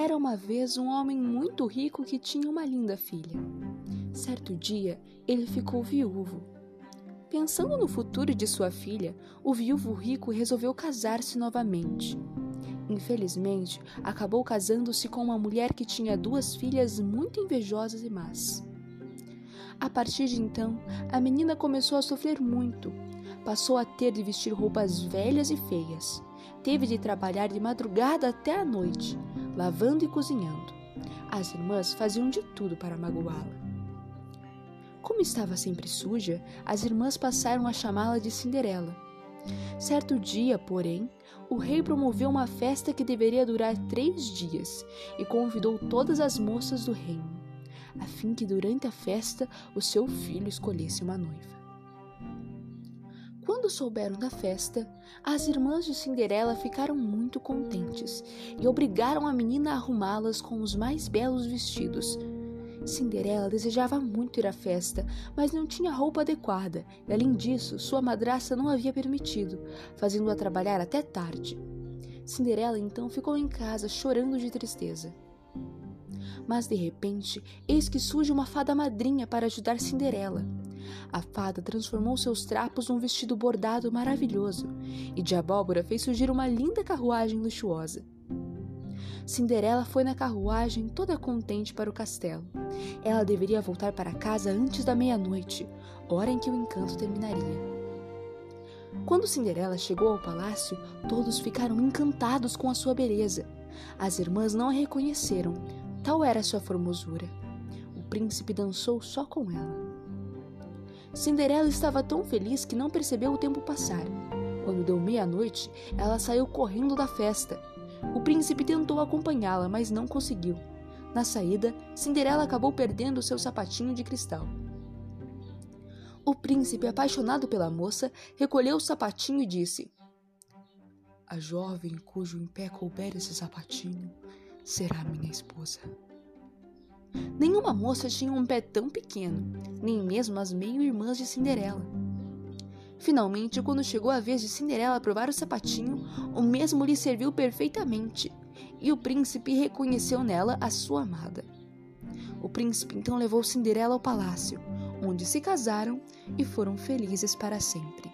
Era uma vez um homem muito rico que tinha uma linda filha. Certo dia, ele ficou viúvo. Pensando no futuro de sua filha, o viúvo rico resolveu casar-se novamente. Infelizmente, acabou casando-se com uma mulher que tinha duas filhas muito invejosas e más. A partir de então, a menina começou a sofrer muito. Passou a ter de vestir roupas velhas e feias. Teve de trabalhar de madrugada até a noite, lavando e cozinhando. As irmãs faziam de tudo para magoá-la. Como estava sempre suja, as irmãs passaram a chamá-la de Cinderela. Certo dia, porém, o rei promoveu uma festa que deveria durar três dias e convidou todas as moças do reino, a fim que durante a festa o seu filho escolhesse uma noiva. Quando souberam da festa, as irmãs de Cinderela ficaram muito contentes e obrigaram a menina a arrumá-las com os mais belos vestidos Cinderela desejava muito ir à festa, mas não tinha roupa adequada, e além disso, sua madrasta não havia permitido, fazendo-a trabalhar até tarde. Cinderela então ficou em casa chorando de tristeza. Mas de repente, eis que surge uma fada madrinha para ajudar Cinderela. A fada transformou seus trapos num vestido bordado maravilhoso, e de abóbora fez surgir uma linda carruagem luxuosa. Cinderela foi na carruagem toda contente para o castelo. Ela deveria voltar para casa antes da meia-noite, hora em que o encanto terminaria. Quando Cinderela chegou ao palácio, todos ficaram encantados com a sua beleza. As irmãs não a reconheceram, tal era sua formosura. O príncipe dançou só com ela. Cinderela estava tão feliz que não percebeu o tempo passar. Quando deu meia-noite, ela saiu correndo da festa o príncipe tentou acompanhá-la, mas não conseguiu. Na saída, Cinderela acabou perdendo seu sapatinho de cristal. O príncipe, apaixonado pela moça, recolheu o sapatinho e disse: A jovem cujo em pé couber esse sapatinho será minha esposa. Nenhuma moça tinha um pé tão pequeno, nem mesmo as meio-irmãs de Cinderela. Finalmente, quando chegou a vez de Cinderela provar o sapatinho, o mesmo lhe serviu perfeitamente, e o príncipe reconheceu nela a sua amada. O príncipe então levou Cinderela ao palácio, onde se casaram e foram felizes para sempre.